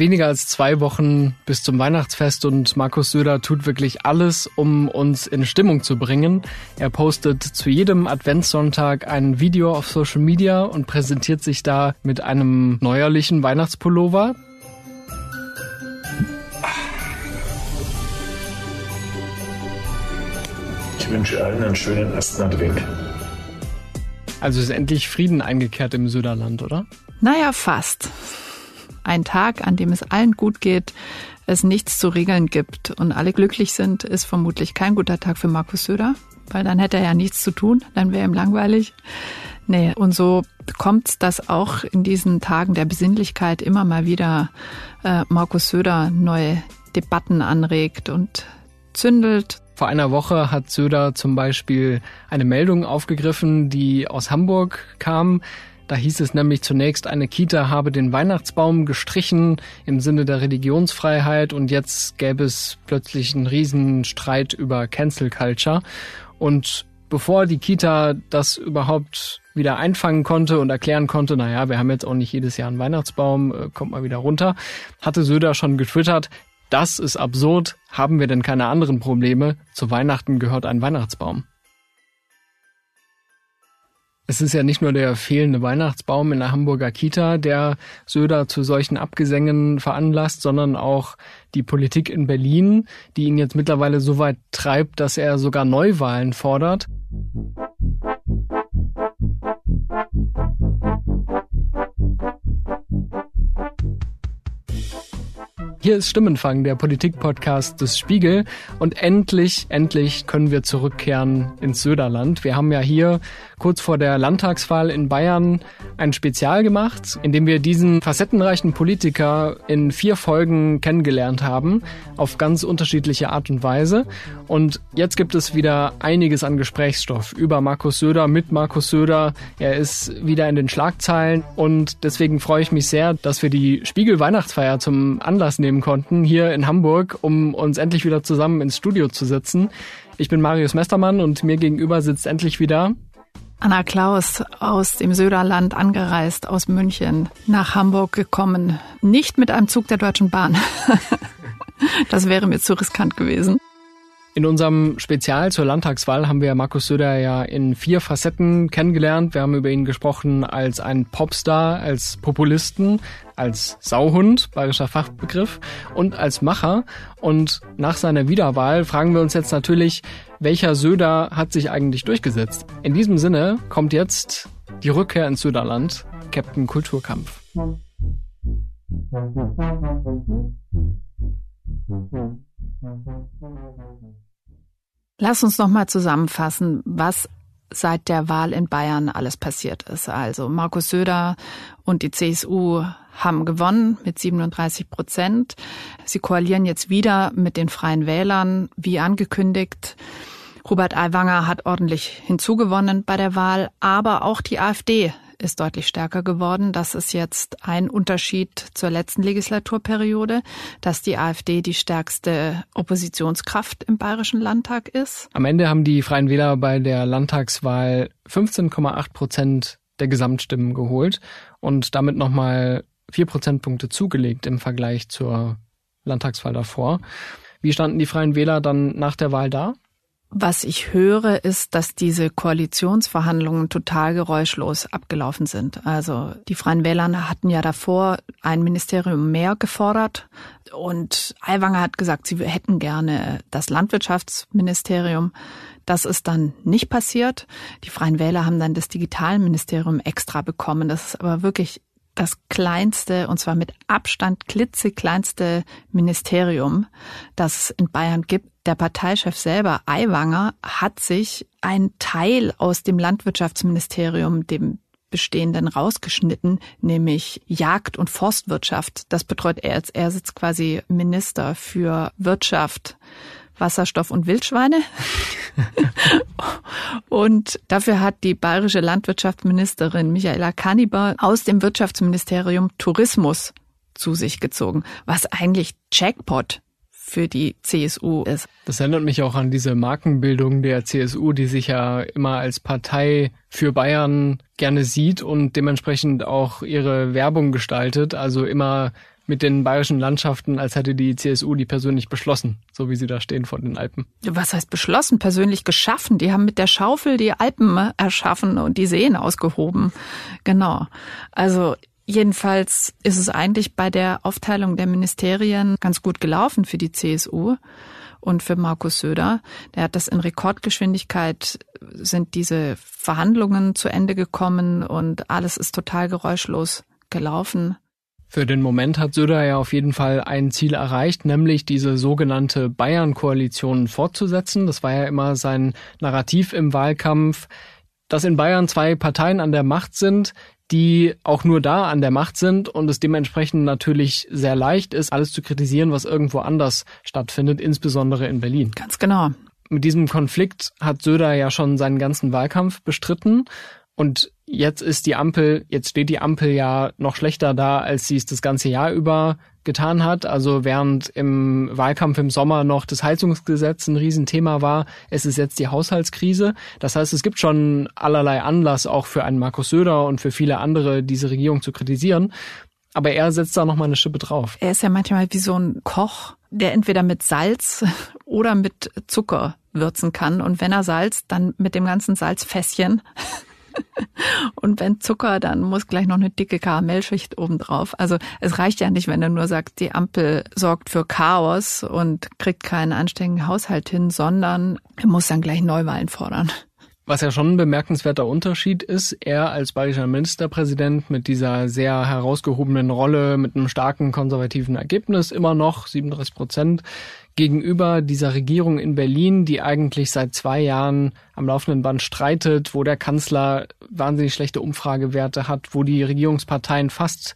Weniger als zwei Wochen bis zum Weihnachtsfest und Markus Söder tut wirklich alles, um uns in Stimmung zu bringen. Er postet zu jedem Adventssonntag ein Video auf Social Media und präsentiert sich da mit einem neuerlichen Weihnachtspullover. Ich wünsche allen einen schönen ersten Advent. Also ist endlich Frieden eingekehrt im Söderland, oder? Naja, fast ein Tag, an dem es allen gut geht, es nichts zu regeln gibt und alle glücklich sind, ist vermutlich kein guter Tag für Markus Söder, weil dann hätte er ja nichts zu tun, dann wäre ihm langweilig. Nee, und so kommt es, dass auch in diesen Tagen der Besinnlichkeit immer mal wieder äh, Markus Söder neue Debatten anregt und zündelt. Vor einer Woche hat Söder zum Beispiel eine Meldung aufgegriffen, die aus Hamburg kam. Da hieß es nämlich zunächst, eine Kita habe den Weihnachtsbaum gestrichen im Sinne der Religionsfreiheit und jetzt gäbe es plötzlich einen Riesenstreit über Cancel Culture. Und bevor die Kita das überhaupt wieder einfangen konnte und erklären konnte, naja, wir haben jetzt auch nicht jedes Jahr einen Weihnachtsbaum, äh, kommt mal wieder runter, hatte Söder schon getwittert, das ist absurd, haben wir denn keine anderen Probleme? Zu Weihnachten gehört ein Weihnachtsbaum. Es ist ja nicht nur der fehlende Weihnachtsbaum in der Hamburger Kita, der Söder zu solchen Abgesängen veranlasst, sondern auch die Politik in Berlin, die ihn jetzt mittlerweile so weit treibt, dass er sogar Neuwahlen fordert. Hier ist Stimmenfang, der Politik-Podcast des Spiegel. Und endlich, endlich können wir zurückkehren ins Söderland. Wir haben ja hier kurz vor der Landtagswahl in Bayern ein Spezial gemacht, in dem wir diesen facettenreichen Politiker in vier Folgen kennengelernt haben, auf ganz unterschiedliche Art und Weise. Und jetzt gibt es wieder einiges an Gesprächsstoff über Markus Söder, mit Markus Söder. Er ist wieder in den Schlagzeilen und deswegen freue ich mich sehr, dass wir die Spiegel Weihnachtsfeier zum Anlass nehmen konnten hier in Hamburg, um uns endlich wieder zusammen ins Studio zu sitzen. Ich bin Marius Mestermann und mir gegenüber sitzt endlich wieder Anna Klaus aus dem Söderland angereist, aus München nach Hamburg gekommen. Nicht mit einem Zug der Deutschen Bahn. das wäre mir zu riskant gewesen. In unserem Spezial zur Landtagswahl haben wir Markus Söder ja in vier Facetten kennengelernt. Wir haben über ihn gesprochen als ein Popstar, als Populisten, als Sauhund, bayerischer Fachbegriff, und als Macher. Und nach seiner Wiederwahl fragen wir uns jetzt natürlich, welcher Söder hat sich eigentlich durchgesetzt? In diesem Sinne kommt jetzt die Rückkehr ins Söderland, Captain Kulturkampf. Lass uns noch mal zusammenfassen, was seit der Wahl in Bayern alles passiert ist. Also Markus Söder und die CSU haben gewonnen mit 37 Prozent. Sie koalieren jetzt wieder mit den Freien Wählern, wie angekündigt. Robert Aiwanger hat ordentlich hinzugewonnen bei der Wahl, aber auch die AfD ist deutlich stärker geworden. Das ist jetzt ein Unterschied zur letzten Legislaturperiode, dass die AfD die stärkste Oppositionskraft im Bayerischen Landtag ist. Am Ende haben die Freien Wähler bei der Landtagswahl 15,8 Prozent der Gesamtstimmen geholt und damit nochmal vier Prozentpunkte zugelegt im Vergleich zur Landtagswahl davor. Wie standen die Freien Wähler dann nach der Wahl da? Was ich höre, ist, dass diese Koalitionsverhandlungen total geräuschlos abgelaufen sind. Also die Freien Wähler hatten ja davor ein Ministerium mehr gefordert und Aiwanger hat gesagt, sie hätten gerne das Landwirtschaftsministerium. Das ist dann nicht passiert. Die Freien Wähler haben dann das Digitalministerium extra bekommen. Das ist aber wirklich das kleinste, und zwar mit Abstand klitzekleinste Ministerium, das es in Bayern gibt. Der Parteichef selber, Aiwanger, hat sich einen Teil aus dem Landwirtschaftsministerium, dem bestehenden rausgeschnitten, nämlich Jagd- und Forstwirtschaft. Das betreut er jetzt. Er sitzt quasi Minister für Wirtschaft, Wasserstoff und Wildschweine. und dafür hat die bayerische Landwirtschaftsministerin Michaela Kanniber aus dem Wirtschaftsministerium Tourismus zu sich gezogen, was eigentlich Jackpot für die CSU ist. Das erinnert mich auch an diese Markenbildung der CSU, die sich ja immer als Partei für Bayern gerne sieht und dementsprechend auch ihre Werbung gestaltet, also immer mit den bayerischen Landschaften, als hätte die CSU die persönlich beschlossen, so wie sie da stehen vor den Alpen. Was heißt beschlossen? Persönlich geschaffen. Die haben mit der Schaufel die Alpen erschaffen und die Seen ausgehoben. Genau. Also jedenfalls ist es eigentlich bei der Aufteilung der Ministerien ganz gut gelaufen für die CSU und für Markus Söder. Der hat das in Rekordgeschwindigkeit sind diese Verhandlungen zu Ende gekommen und alles ist total geräuschlos gelaufen. Für den Moment hat Söder ja auf jeden Fall ein Ziel erreicht, nämlich diese sogenannte Bayern-Koalition fortzusetzen. Das war ja immer sein Narrativ im Wahlkampf, dass in Bayern zwei Parteien an der Macht sind, die auch nur da an der Macht sind und es dementsprechend natürlich sehr leicht ist, alles zu kritisieren, was irgendwo anders stattfindet, insbesondere in Berlin. Ganz genau. Mit diesem Konflikt hat Söder ja schon seinen ganzen Wahlkampf bestritten und jetzt ist die Ampel, jetzt steht die Ampel ja noch schlechter da, als sie es das ganze Jahr über getan hat. Also während im Wahlkampf im Sommer noch das Heizungsgesetz ein Riesenthema war, es ist jetzt die Haushaltskrise. Das heißt, es gibt schon allerlei Anlass auch für einen Markus Söder und für viele andere, diese Regierung zu kritisieren. Aber er setzt da nochmal eine Schippe drauf. Er ist ja manchmal wie so ein Koch, der entweder mit Salz oder mit Zucker würzen kann. Und wenn er Salz, dann mit dem ganzen Salzfässchen. Und wenn Zucker, dann muss gleich noch eine dicke Karamellschicht obendrauf. Also es reicht ja nicht, wenn er nur sagt, die Ampel sorgt für Chaos und kriegt keinen anständigen Haushalt hin, sondern er muss dann gleich Neuwahlen fordern. Was ja schon ein bemerkenswerter Unterschied ist, er als bayerischer Ministerpräsident mit dieser sehr herausgehobenen Rolle, mit einem starken konservativen Ergebnis immer noch, 37 Prozent, gegenüber dieser Regierung in Berlin, die eigentlich seit zwei Jahren am laufenden Band streitet, wo der Kanzler wahnsinnig schlechte Umfragewerte hat, wo die Regierungsparteien fast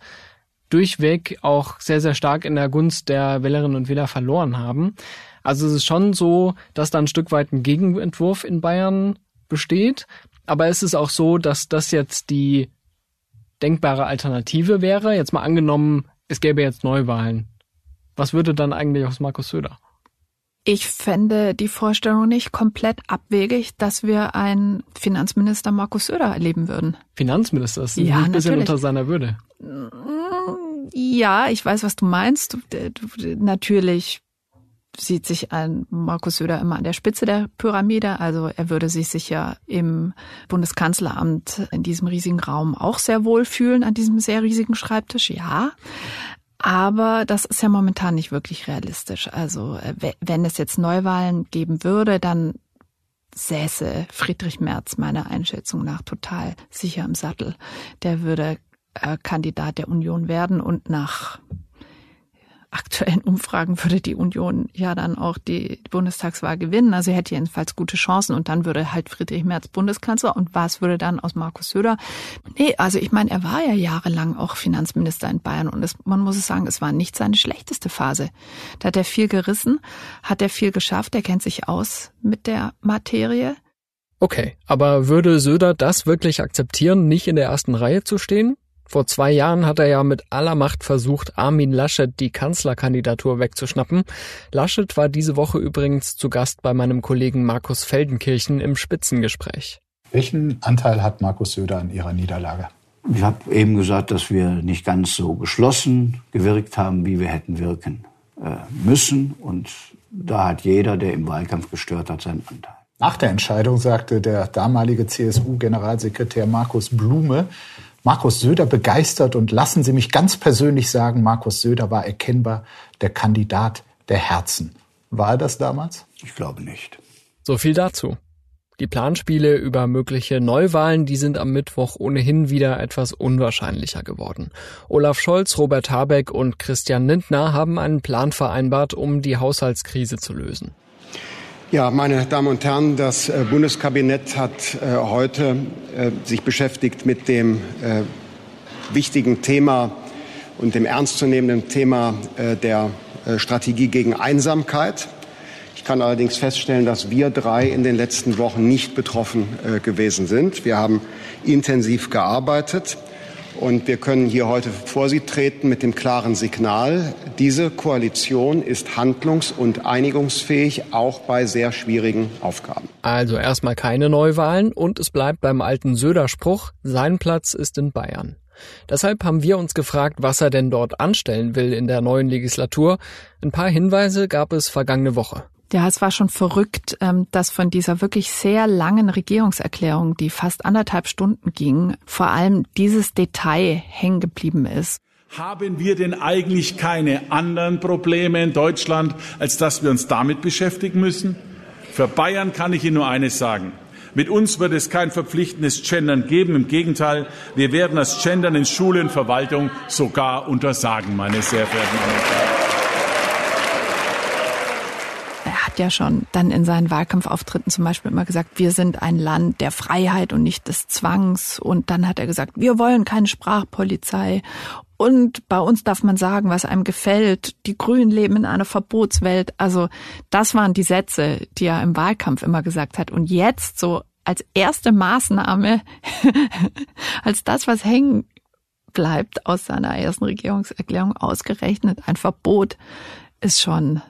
durchweg auch sehr, sehr stark in der Gunst der Wählerinnen und Wähler verloren haben. Also es ist schon so, dass da ein Stück weit ein Gegenentwurf in Bayern besteht. Aber es ist auch so, dass das jetzt die denkbare Alternative wäre. Jetzt mal angenommen, es gäbe jetzt Neuwahlen. Was würde dann eigentlich aus Markus Söder? Ich fände die Vorstellung nicht komplett abwegig, dass wir einen Finanzminister Markus Söder erleben würden. Finanzminister, ist ja, ein bisschen natürlich. unter seiner Würde. Ja, ich weiß, was du meinst. Natürlich sieht sich ein Markus Söder immer an der Spitze der Pyramide. Also er würde sich sicher im Bundeskanzleramt in diesem riesigen Raum auch sehr wohl fühlen, an diesem sehr riesigen Schreibtisch, ja. Aber das ist ja momentan nicht wirklich realistisch. Also äh, wenn es jetzt Neuwahlen geben würde, dann säße Friedrich Merz meiner Einschätzung nach total sicher im Sattel. Der würde äh, Kandidat der Union werden und nach aktuellen Umfragen würde die Union ja dann auch die Bundestagswahl gewinnen. Also er hätte jedenfalls gute Chancen und dann würde halt Friedrich Merz Bundeskanzler und was würde dann aus Markus Söder? Nee, also ich meine, er war ja jahrelang auch Finanzminister in Bayern und es, man muss es sagen, es war nicht seine schlechteste Phase. Da hat er viel gerissen, hat er viel geschafft, er kennt sich aus mit der Materie. Okay, aber würde Söder das wirklich akzeptieren, nicht in der ersten Reihe zu stehen? Vor zwei Jahren hat er ja mit aller Macht versucht, Armin Laschet die Kanzlerkandidatur wegzuschnappen. Laschet war diese Woche übrigens zu Gast bei meinem Kollegen Markus Feldenkirchen im Spitzengespräch. Welchen Anteil hat Markus Söder an Ihrer Niederlage? Ich habe eben gesagt, dass wir nicht ganz so geschlossen gewirkt haben, wie wir hätten wirken äh, müssen. Und da hat jeder, der im Wahlkampf gestört hat, seinen Anteil. Nach der Entscheidung sagte der damalige CSU-Generalsekretär Markus Blume, Markus Söder begeistert und lassen Sie mich ganz persönlich sagen, Markus Söder war erkennbar der Kandidat der Herzen. War er das damals? Ich glaube nicht. So viel dazu. Die Planspiele über mögliche Neuwahlen, die sind am Mittwoch ohnehin wieder etwas unwahrscheinlicher geworden. Olaf Scholz, Robert Habeck und Christian Lindner haben einen Plan vereinbart, um die Haushaltskrise zu lösen. Ja, meine Damen und Herren, das äh, Bundeskabinett hat äh, heute äh, sich beschäftigt mit dem wichtigen Thema und dem ernstzunehmenden Thema der Strategie gegen Einsamkeit. Ich kann allerdings feststellen, dass wir drei in den letzten Wochen nicht betroffen gewesen sind. Wir haben intensiv gearbeitet. Und wir können hier heute vor Sie treten mit dem klaren Signal, diese Koalition ist handlungs- und einigungsfähig, auch bei sehr schwierigen Aufgaben. Also erstmal keine Neuwahlen und es bleibt beim alten Söder-Spruch, sein Platz ist in Bayern. Deshalb haben wir uns gefragt, was er denn dort anstellen will in der neuen Legislatur. Ein paar Hinweise gab es vergangene Woche. Ja, es war schon verrückt, ähm, dass von dieser wirklich sehr langen Regierungserklärung, die fast anderthalb Stunden ging, vor allem dieses Detail hängen geblieben ist. Haben wir denn eigentlich keine anderen Probleme in Deutschland, als dass wir uns damit beschäftigen müssen? Für Bayern kann ich Ihnen nur eines sagen. Mit uns wird es kein verpflichtendes Gendern geben. Im Gegenteil, wir werden das Gendern in Schule und Verwaltung sogar untersagen, meine sehr verehrten Damen und Herren hat ja schon dann in seinen Wahlkampfauftritten zum Beispiel immer gesagt, wir sind ein Land der Freiheit und nicht des Zwangs. Und dann hat er gesagt, wir wollen keine Sprachpolizei. Und bei uns darf man sagen, was einem gefällt. Die Grünen leben in einer Verbotswelt. Also das waren die Sätze, die er im Wahlkampf immer gesagt hat. Und jetzt so als erste Maßnahme, als das, was hängen bleibt aus seiner ersten Regierungserklärung ausgerechnet, ein Verbot, ist schon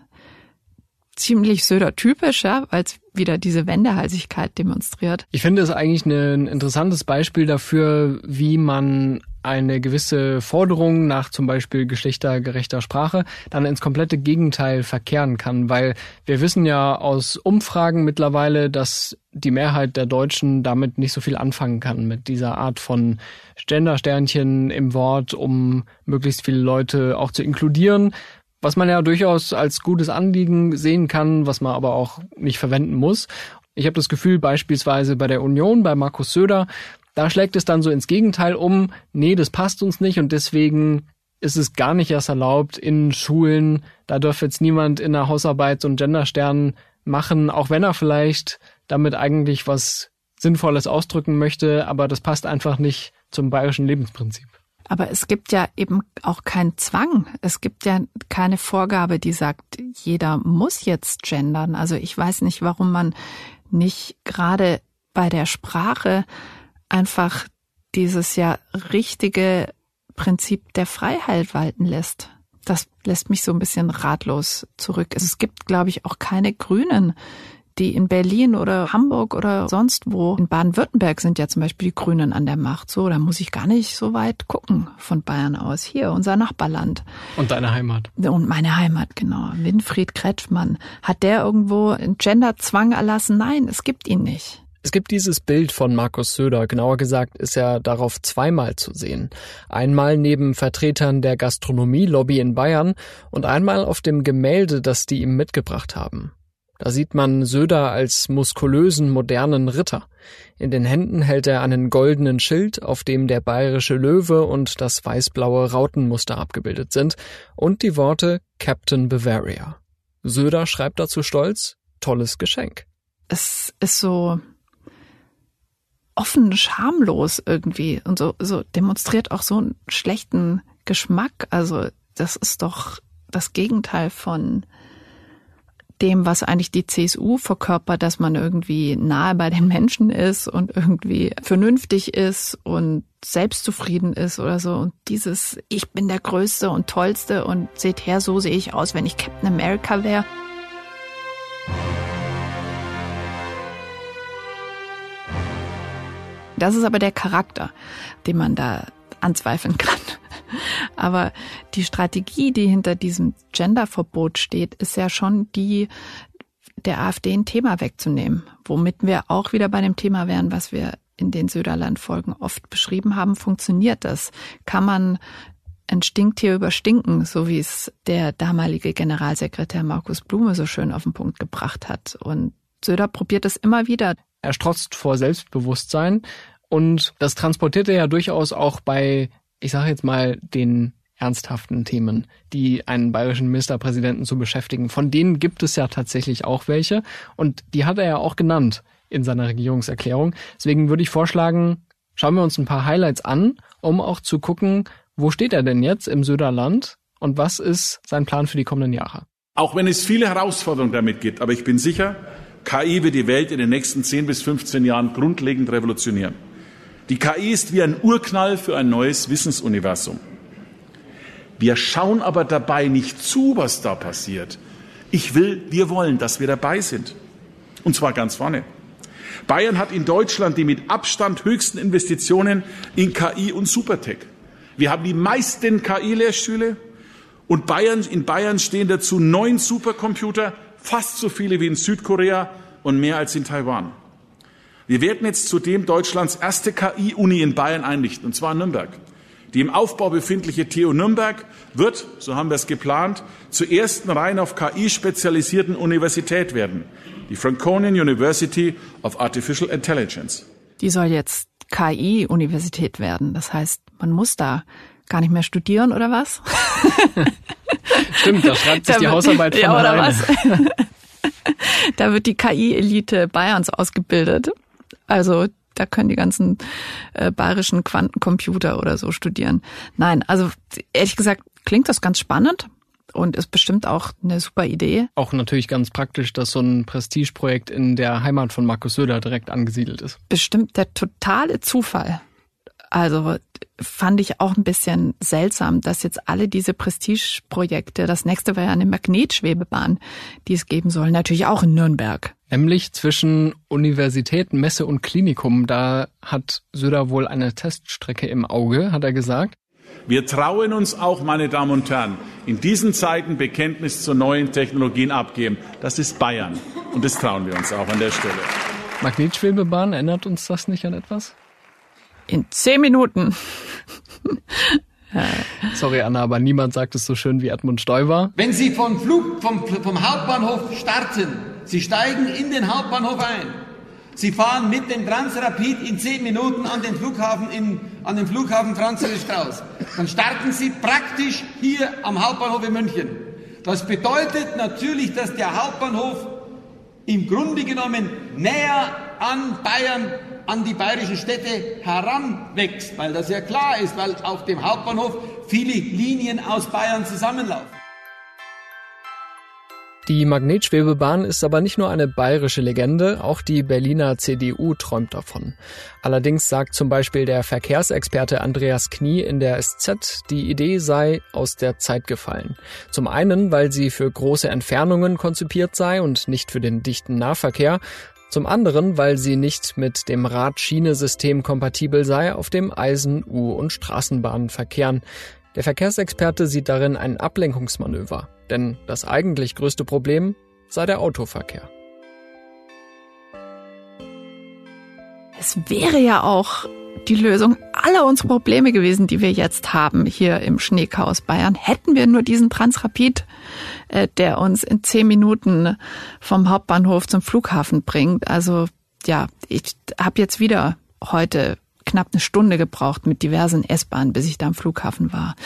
ziemlich Söder-typisch, ja, weil es wieder diese Wendehalsigkeit demonstriert. Ich finde es eigentlich ein interessantes Beispiel dafür, wie man eine gewisse Forderung nach zum Beispiel geschlechtergerechter Sprache dann ins komplette Gegenteil verkehren kann, weil wir wissen ja aus Umfragen mittlerweile, dass die Mehrheit der Deutschen damit nicht so viel anfangen kann mit dieser Art von Gendersternchen im Wort, um möglichst viele Leute auch zu inkludieren, was man ja durchaus als gutes Anliegen sehen kann, was man aber auch nicht verwenden muss. Ich habe das Gefühl, beispielsweise bei der Union, bei Markus Söder, da schlägt es dann so ins Gegenteil um, nee, das passt uns nicht und deswegen ist es gar nicht erst erlaubt in Schulen, da dürfe jetzt niemand in der Hausarbeit so einen Genderstern machen, auch wenn er vielleicht damit eigentlich was Sinnvolles ausdrücken möchte, aber das passt einfach nicht zum bayerischen Lebensprinzip. Aber es gibt ja eben auch keinen Zwang. Es gibt ja keine Vorgabe, die sagt, jeder muss jetzt gendern. Also ich weiß nicht, warum man nicht gerade bei der Sprache einfach dieses ja richtige Prinzip der Freiheit walten lässt. Das lässt mich so ein bisschen ratlos zurück. Es gibt, glaube ich, auch keine Grünen, die in Berlin oder Hamburg oder sonst wo, in Baden-Württemberg sind ja zum Beispiel die Grünen an der Macht. So, da muss ich gar nicht so weit gucken von Bayern aus. Hier, unser Nachbarland. Und deine Heimat. Und meine Heimat, genau. Winfried Kretschmann. Hat der irgendwo einen Genderzwang erlassen? Nein, es gibt ihn nicht. Es gibt dieses Bild von Markus Söder, genauer gesagt ist er darauf zweimal zu sehen. Einmal neben Vertretern der Gastronomie-Lobby in Bayern und einmal auf dem Gemälde, das die ihm mitgebracht haben. Da sieht man Söder als muskulösen, modernen Ritter. In den Händen hält er einen goldenen Schild, auf dem der bayerische Löwe und das weißblaue Rautenmuster abgebildet sind und die Worte Captain Bavaria. Söder schreibt dazu stolz, tolles Geschenk. Es ist so offen, schamlos irgendwie und so, so demonstriert auch so einen schlechten Geschmack. Also das ist doch das Gegenteil von dem, was eigentlich die CSU verkörpert, dass man irgendwie nahe bei den Menschen ist und irgendwie vernünftig ist und selbstzufrieden ist oder so. Und dieses, ich bin der Größte und Tollste und seht her, so sehe ich aus, wenn ich Captain America wäre. Das ist aber der Charakter, den man da anzweifeln kann. Aber die Strategie, die hinter diesem Genderverbot steht, ist ja schon die, der AfD ein Thema wegzunehmen, womit wir auch wieder bei dem Thema wären, was wir in den Söderland-Folgen oft beschrieben haben. Funktioniert das? Kann man ein Stinktier überstinken, so wie es der damalige Generalsekretär Markus Blume so schön auf den Punkt gebracht hat. Und Söder probiert es immer wieder. Er strotzt vor Selbstbewusstsein und das transportiert er ja durchaus auch bei ich sage jetzt mal, den ernsthaften Themen, die einen bayerischen Ministerpräsidenten zu beschäftigen. Von denen gibt es ja tatsächlich auch welche und die hat er ja auch genannt in seiner Regierungserklärung. Deswegen würde ich vorschlagen, schauen wir uns ein paar Highlights an, um auch zu gucken, wo steht er denn jetzt im Söderland und was ist sein Plan für die kommenden Jahre. Auch wenn es viele Herausforderungen damit gibt, aber ich bin sicher, KI wird die Welt in den nächsten 10 bis 15 Jahren grundlegend revolutionieren. Die KI ist wie ein Urknall für ein neues Wissensuniversum. Wir schauen aber dabei nicht zu, was da passiert. Ich will, wir wollen, dass wir dabei sind. Und zwar ganz vorne. Bayern hat in Deutschland die mit Abstand höchsten Investitionen in KI und Supertech. Wir haben die meisten KI-Lehrstühle und Bayern, in Bayern stehen dazu neun Supercomputer, fast so viele wie in Südkorea und mehr als in Taiwan. Wir werden jetzt zudem Deutschlands erste KI-Uni in Bayern einrichten, und zwar in Nürnberg. Die im Aufbau befindliche TU Nürnberg wird, so haben wir es geplant, zur ersten rein auf KI spezialisierten Universität werden. Die Franconian University of Artificial Intelligence. Die soll jetzt KI-Universität werden. Das heißt, man muss da gar nicht mehr studieren oder was? Stimmt, da schreibt sich die Hausarbeit von ja, oder alleine. was? da wird die KI-Elite Bayerns ausgebildet. Also da können die ganzen äh, bayerischen Quantencomputer oder so studieren. Nein, also ehrlich gesagt klingt das ganz spannend und ist bestimmt auch eine super Idee. Auch natürlich ganz praktisch, dass so ein Prestigeprojekt in der Heimat von Markus Söder direkt angesiedelt ist. Bestimmt der totale Zufall. Also fand ich auch ein bisschen seltsam, dass jetzt alle diese Prestigeprojekte, das nächste war ja eine Magnetschwebebahn, die es geben soll, natürlich auch in Nürnberg. Nämlich zwischen Universität, Messe und Klinikum. Da hat Söder wohl eine Teststrecke im Auge, hat er gesagt. Wir trauen uns auch, meine Damen und Herren, in diesen Zeiten Bekenntnis zu neuen Technologien abgeben. Das ist Bayern. Und das trauen wir uns auch an der Stelle. Magnetschwebebahn, erinnert uns das nicht an etwas? In zehn Minuten. Sorry, Anna, aber niemand sagt es so schön wie Edmund Stoiber. Wenn Sie vom, Flug, vom, vom Hauptbahnhof starten, Sie steigen in den Hauptbahnhof ein. Sie fahren mit dem Transrapid in zehn Minuten an den Flughafen, in, an den Flughafen Franz Josef Strauß. Dann starten Sie praktisch hier am Hauptbahnhof in München. Das bedeutet natürlich, dass der Hauptbahnhof im Grunde genommen näher an Bayern, an die bayerischen Städte heranwächst, weil das ja klar ist, weil auf dem Hauptbahnhof viele Linien aus Bayern zusammenlaufen. Die Magnetschwebebahn ist aber nicht nur eine bayerische Legende, auch die Berliner CDU träumt davon. Allerdings sagt zum Beispiel der Verkehrsexperte Andreas Knie in der SZ, die Idee sei aus der Zeit gefallen. Zum einen, weil sie für große Entfernungen konzipiert sei und nicht für den dichten Nahverkehr, zum anderen, weil sie nicht mit dem Rad-Schiene-System kompatibel sei, auf dem Eisen-, U- und Straßenbahnen verkehren. Der Verkehrsexperte sieht darin ein Ablenkungsmanöver, denn das eigentlich größte Problem sei der Autoverkehr. Es wäre ja auch die Lösung aller unserer Probleme gewesen, die wir jetzt haben hier im Schneechaos Bayern. Hätten wir nur diesen Transrapid, äh, der uns in zehn Minuten vom Hauptbahnhof zum Flughafen bringt. Also ja, ich habe jetzt wieder heute knapp eine Stunde gebraucht mit diversen S-Bahnen, bis ich da am Flughafen war.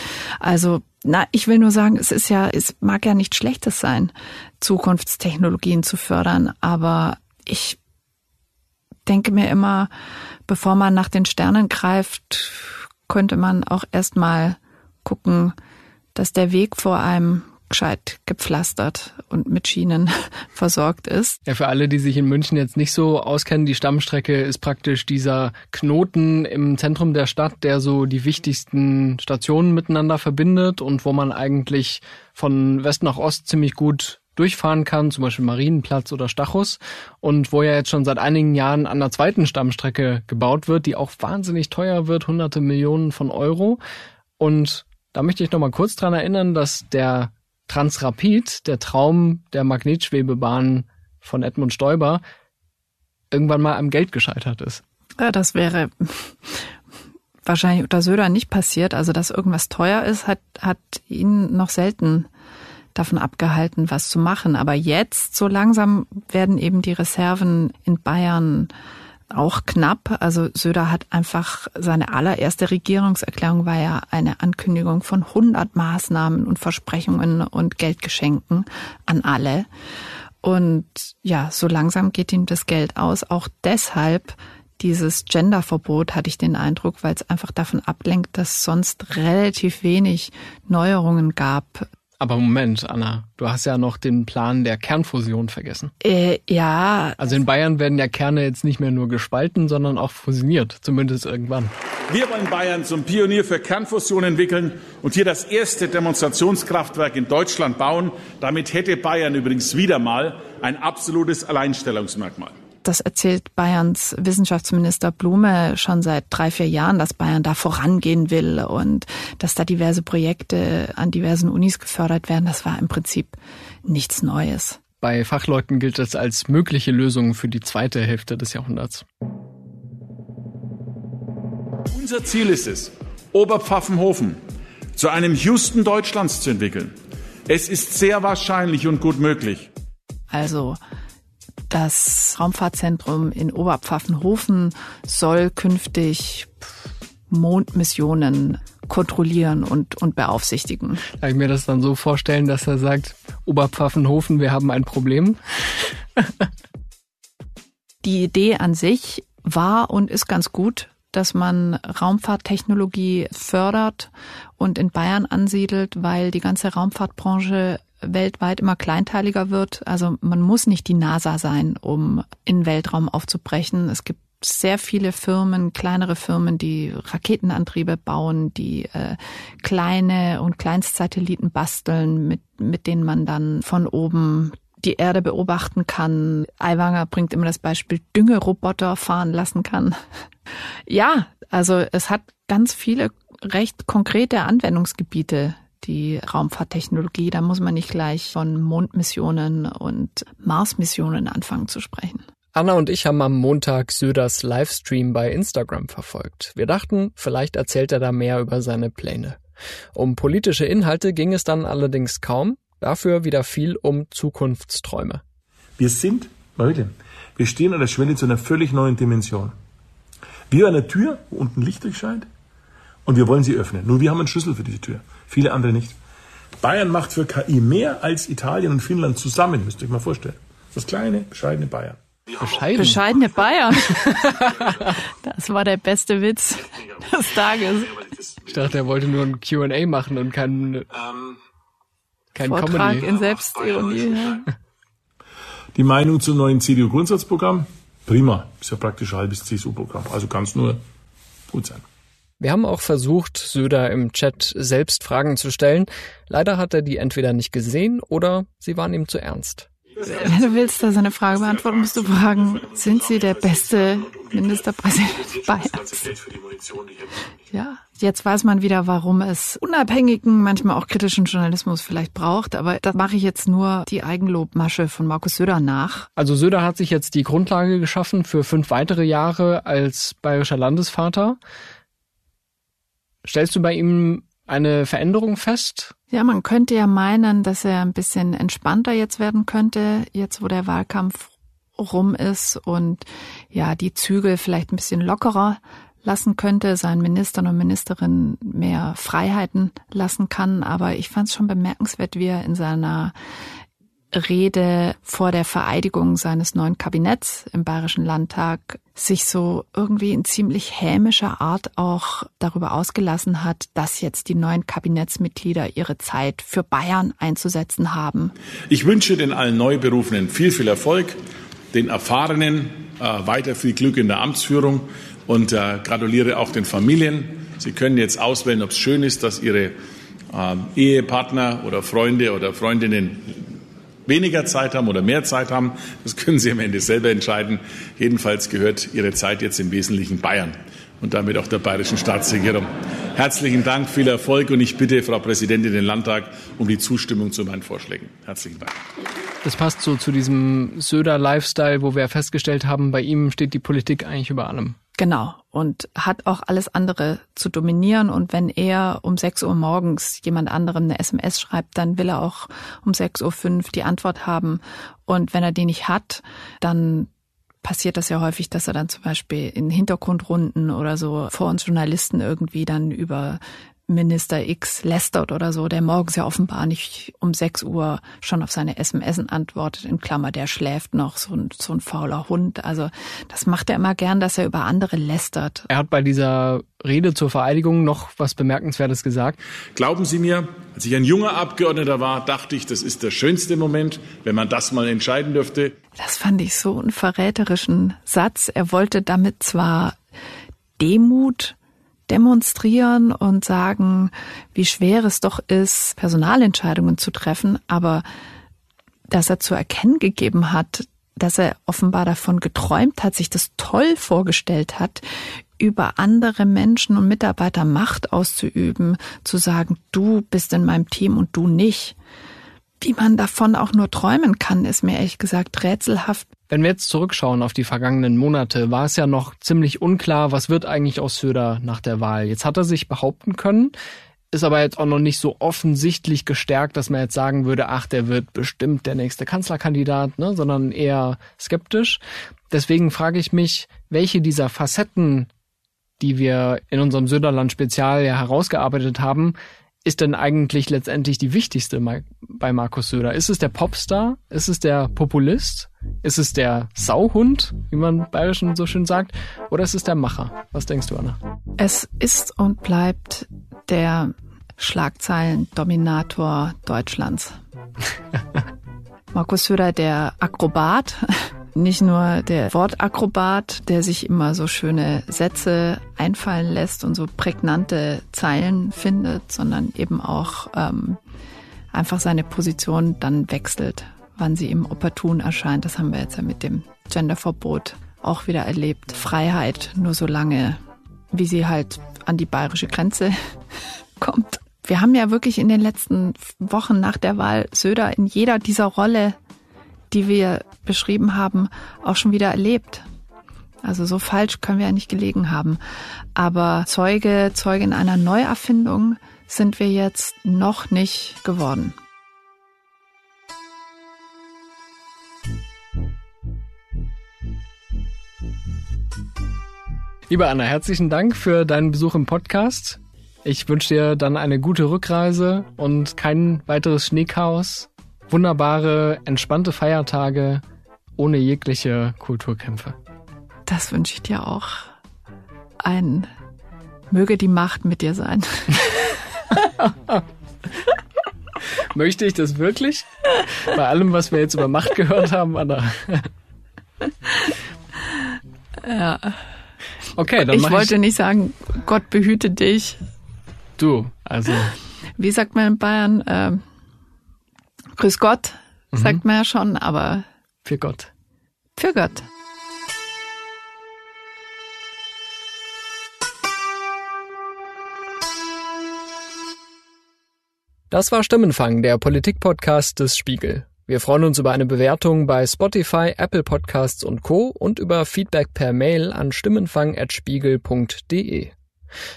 Also, na, ich will nur sagen, es ist ja, es mag ja nicht schlechtes sein, Zukunftstechnologien zu fördern, aber ich denke mir immer, bevor man nach den Sternen greift, könnte man auch erstmal gucken, dass der Weg vor einem gescheit gepflastert und mit Schienen versorgt ist. Ja, für alle, die sich in München jetzt nicht so auskennen, die Stammstrecke ist praktisch dieser Knoten im Zentrum der Stadt, der so die wichtigsten Stationen miteinander verbindet und wo man eigentlich von West nach Ost ziemlich gut durchfahren kann, zum Beispiel Marienplatz oder Stachus und wo ja jetzt schon seit einigen Jahren an der zweiten Stammstrecke gebaut wird, die auch wahnsinnig teuer wird, hunderte Millionen von Euro. Und da möchte ich noch mal kurz dran erinnern, dass der Transrapid, der Traum der Magnetschwebebahn von Edmund Stoiber, irgendwann mal am Geld gescheitert ist. Ja, das wäre wahrscheinlich unter Söder nicht passiert. Also, dass irgendwas teuer ist, hat, hat ihn noch selten davon abgehalten, was zu machen. Aber jetzt, so langsam, werden eben die Reserven in Bayern auch knapp. Also Söder hat einfach seine allererste Regierungserklärung war ja eine Ankündigung von 100 Maßnahmen und Versprechungen und Geldgeschenken an alle. Und ja, so langsam geht ihm das Geld aus. Auch deshalb dieses Genderverbot hatte ich den Eindruck, weil es einfach davon ablenkt, dass sonst relativ wenig Neuerungen gab aber Moment, Anna, du hast ja noch den Plan der Kernfusion vergessen. Äh, ja. Also in Bayern werden ja Kerne jetzt nicht mehr nur gespalten, sondern auch fusioniert, zumindest irgendwann. Wir wollen Bayern zum Pionier für Kernfusion entwickeln und hier das erste Demonstrationskraftwerk in Deutschland bauen. Damit hätte Bayern übrigens wieder mal ein absolutes Alleinstellungsmerkmal. Das erzählt Bayerns Wissenschaftsminister Blume schon seit drei, vier Jahren, dass Bayern da vorangehen will und dass da diverse Projekte an diversen Unis gefördert werden. Das war im Prinzip nichts Neues. Bei Fachleuten gilt das als mögliche Lösung für die zweite Hälfte des Jahrhunderts. Unser Ziel ist es, Oberpfaffenhofen zu einem Houston Deutschlands zu entwickeln. Es ist sehr wahrscheinlich und gut möglich. Also das Raumfahrtzentrum in Oberpfaffenhofen soll künftig Mondmissionen kontrollieren und, und beaufsichtigen. Kann ich mir das dann so vorstellen, dass er sagt, Oberpfaffenhofen, wir haben ein Problem? Die Idee an sich war und ist ganz gut, dass man Raumfahrttechnologie fördert und in Bayern ansiedelt, weil die ganze Raumfahrtbranche weltweit immer kleinteiliger wird. Also man muss nicht die NASA sein, um in Weltraum aufzubrechen. Es gibt sehr viele Firmen, kleinere Firmen, die Raketenantriebe bauen, die äh, kleine und Kleinstsatelliten basteln, mit, mit denen man dann von oben die Erde beobachten kann. Aiwanger bringt immer das Beispiel Düngeroboter fahren lassen kann. Ja, also es hat ganz viele recht konkrete Anwendungsgebiete, die Raumfahrttechnologie. Da muss man nicht gleich von Mondmissionen und Marsmissionen anfangen zu sprechen. Anna und ich haben am Montag Söders Livestream bei Instagram verfolgt. Wir dachten, vielleicht erzählt er da mehr über seine Pläne. Um politische Inhalte ging es dann allerdings kaum, dafür wieder viel um Zukunftsträume. Wir sind, Leute, wir stehen an der Schwelle zu einer völlig neuen Dimension. Wie eine Tür, wo unten Licht durchscheint, und wir wollen sie öffnen. Nur wir haben einen Schlüssel für diese Tür, viele andere nicht. Bayern macht für KI mehr als Italien und Finnland zusammen, müsst ihr euch mal vorstellen. Das kleine, bescheidene Bayern. Bescheiden. Bescheidene Bayern. Das war der beste Witz des Tages. Ich dachte, er wollte nur ein Q&A machen und kein, ähm, kein Vortrag Comedy. in Selbstironie. Ja. Die Meinung zum neuen CDU-Grundsatzprogramm? Prima. Ist ja praktisch ein halbes CSU-Programm. Also kann es nur gut sein. Wir haben auch versucht, Söder im Chat selbst Fragen zu stellen. Leider hat er die entweder nicht gesehen oder sie waren ihm zu ernst. Wenn du willst, dass eine Frage beantworten, musst du fragen, sind Sie der beste Ministerpräsident Bayerns? Ja, jetzt weiß man wieder, warum es unabhängigen, manchmal auch kritischen Journalismus vielleicht braucht. Aber da mache ich jetzt nur die Eigenlobmasche von Markus Söder nach. Also Söder hat sich jetzt die Grundlage geschaffen für fünf weitere Jahre als bayerischer Landesvater. Stellst du bei ihm eine Veränderung fest? Ja, man könnte ja meinen, dass er ein bisschen entspannter jetzt werden könnte, jetzt wo der Wahlkampf rum ist und ja, die Zügel vielleicht ein bisschen lockerer lassen könnte, seinen Ministern und Ministerinnen mehr Freiheiten lassen kann. Aber ich fand es schon bemerkenswert, wie er in seiner Rede vor der Vereidigung seines neuen Kabinetts im Bayerischen Landtag sich so irgendwie in ziemlich hämischer Art auch darüber ausgelassen hat, dass jetzt die neuen Kabinettsmitglieder ihre Zeit für Bayern einzusetzen haben. Ich wünsche den allen Neuberufenen viel, viel Erfolg, den Erfahrenen äh, weiter viel Glück in der Amtsführung und äh, gratuliere auch den Familien. Sie können jetzt auswählen, ob es schön ist, dass Ihre äh, Ehepartner oder Freunde oder Freundinnen weniger Zeit haben oder mehr Zeit haben. Das können Sie am Ende selber entscheiden. Jedenfalls gehört Ihre Zeit jetzt im Wesentlichen Bayern und damit auch der bayerischen Staatsregierung. Herzlichen Dank, viel Erfolg und ich bitte Frau Präsidentin den Landtag um die Zustimmung zu meinen Vorschlägen. Herzlichen Dank. Das passt so zu diesem Söder-Lifestyle, wo wir festgestellt haben, bei ihm steht die Politik eigentlich über allem. Genau. Und hat auch alles andere zu dominieren. Und wenn er um 6 Uhr morgens jemand anderem eine SMS schreibt, dann will er auch um 6.05 Uhr die Antwort haben. Und wenn er die nicht hat, dann passiert das ja häufig, dass er dann zum Beispiel in Hintergrundrunden oder so vor uns Journalisten irgendwie dann über Minister X lästert oder so, der morgens ja offenbar nicht um 6 Uhr schon auf seine SMS antwortet, in Klammer, der schläft noch, so ein, so ein fauler Hund. Also das macht er immer gern, dass er über andere lästert. Er hat bei dieser Rede zur Vereidigung noch was Bemerkenswertes gesagt. Glauben Sie mir, als ich ein junger Abgeordneter war, dachte ich, das ist der schönste Moment, wenn man das mal entscheiden dürfte. Das fand ich so einen verräterischen Satz. Er wollte damit zwar Demut demonstrieren und sagen, wie schwer es doch ist, Personalentscheidungen zu treffen, aber dass er zu erkennen gegeben hat, dass er offenbar davon geträumt hat, sich das toll vorgestellt hat, über andere Menschen und Mitarbeiter Macht auszuüben, zu sagen, du bist in meinem Team und du nicht. Wie man davon auch nur träumen kann, ist mir ehrlich gesagt rätselhaft. Wenn wir jetzt zurückschauen auf die vergangenen Monate, war es ja noch ziemlich unklar, was wird eigentlich aus Söder nach der Wahl. Jetzt hat er sich behaupten können, ist aber jetzt auch noch nicht so offensichtlich gestärkt, dass man jetzt sagen würde, ach, der wird bestimmt der nächste Kanzlerkandidat, ne, sondern eher skeptisch. Deswegen frage ich mich, welche dieser Facetten, die wir in unserem Söderland-Spezial ja herausgearbeitet haben, ist denn eigentlich letztendlich die wichtigste bei Markus Söder? Ist es der Popstar? Ist es der Populist? Ist es der Sauhund, wie man bayerischen so schön sagt? Oder ist es der Macher? Was denkst du, Anna? Es ist und bleibt der Schlagzeilen-Dominator Deutschlands. Markus Söder, der Akrobat, nicht nur der Wortakrobat, der sich immer so schöne Sätze einfallen lässt und so prägnante Zeilen findet, sondern eben auch ähm, einfach seine Position dann wechselt, wann sie ihm opportun erscheint. Das haben wir jetzt ja mit dem Genderverbot auch wieder erlebt. Freiheit nur so lange, wie sie halt an die bayerische Grenze kommt. Wir haben ja wirklich in den letzten Wochen nach der Wahl Söder in jeder dieser Rolle, die wir beschrieben haben, auch schon wieder erlebt. Also so falsch können wir ja nicht gelegen haben. Aber Zeuge, Zeugin einer Neuerfindung sind wir jetzt noch nicht geworden. Liebe Anna, herzlichen Dank für deinen Besuch im Podcast. Ich wünsche dir dann eine gute Rückreise und kein weiteres Schneechaos. Wunderbare, entspannte Feiertage ohne jegliche Kulturkämpfe. Das wünsche ich dir auch. Ein möge die Macht mit dir sein. Möchte ich das wirklich? Bei allem, was wir jetzt über Macht gehört haben, Anna. ja. Okay, dann Ich wollte ich nicht sagen, Gott behüte dich. Du, also. Wie sagt man in Bayern? Äh, Grüß Gott, mhm. sagt man ja schon, aber. Für Gott. Für Gott. Das war Stimmenfang, der Politikpodcast des Spiegel. Wir freuen uns über eine Bewertung bei Spotify, Apple Podcasts und Co. und über Feedback per Mail an stimmenfang.spiegel.de.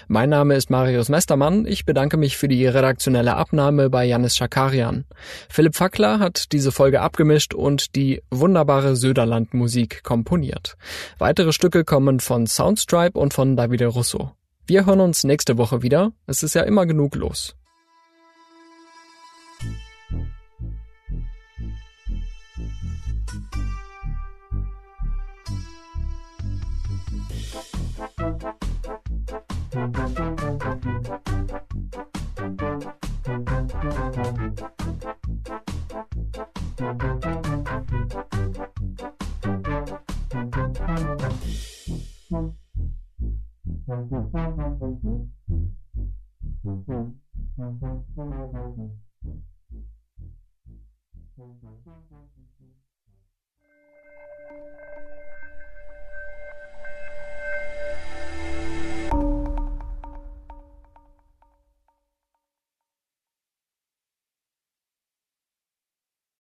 Mein Name ist Marius Mestermann. Ich bedanke mich für die redaktionelle Abnahme bei Janis Schakarian. Philipp Fackler hat diese Folge abgemischt und die wunderbare Söderland-Musik komponiert. Weitere Stücke kommen von Soundstripe und von Davide Russo. Wir hören uns nächste Woche wieder. Es ist ja immer genug los.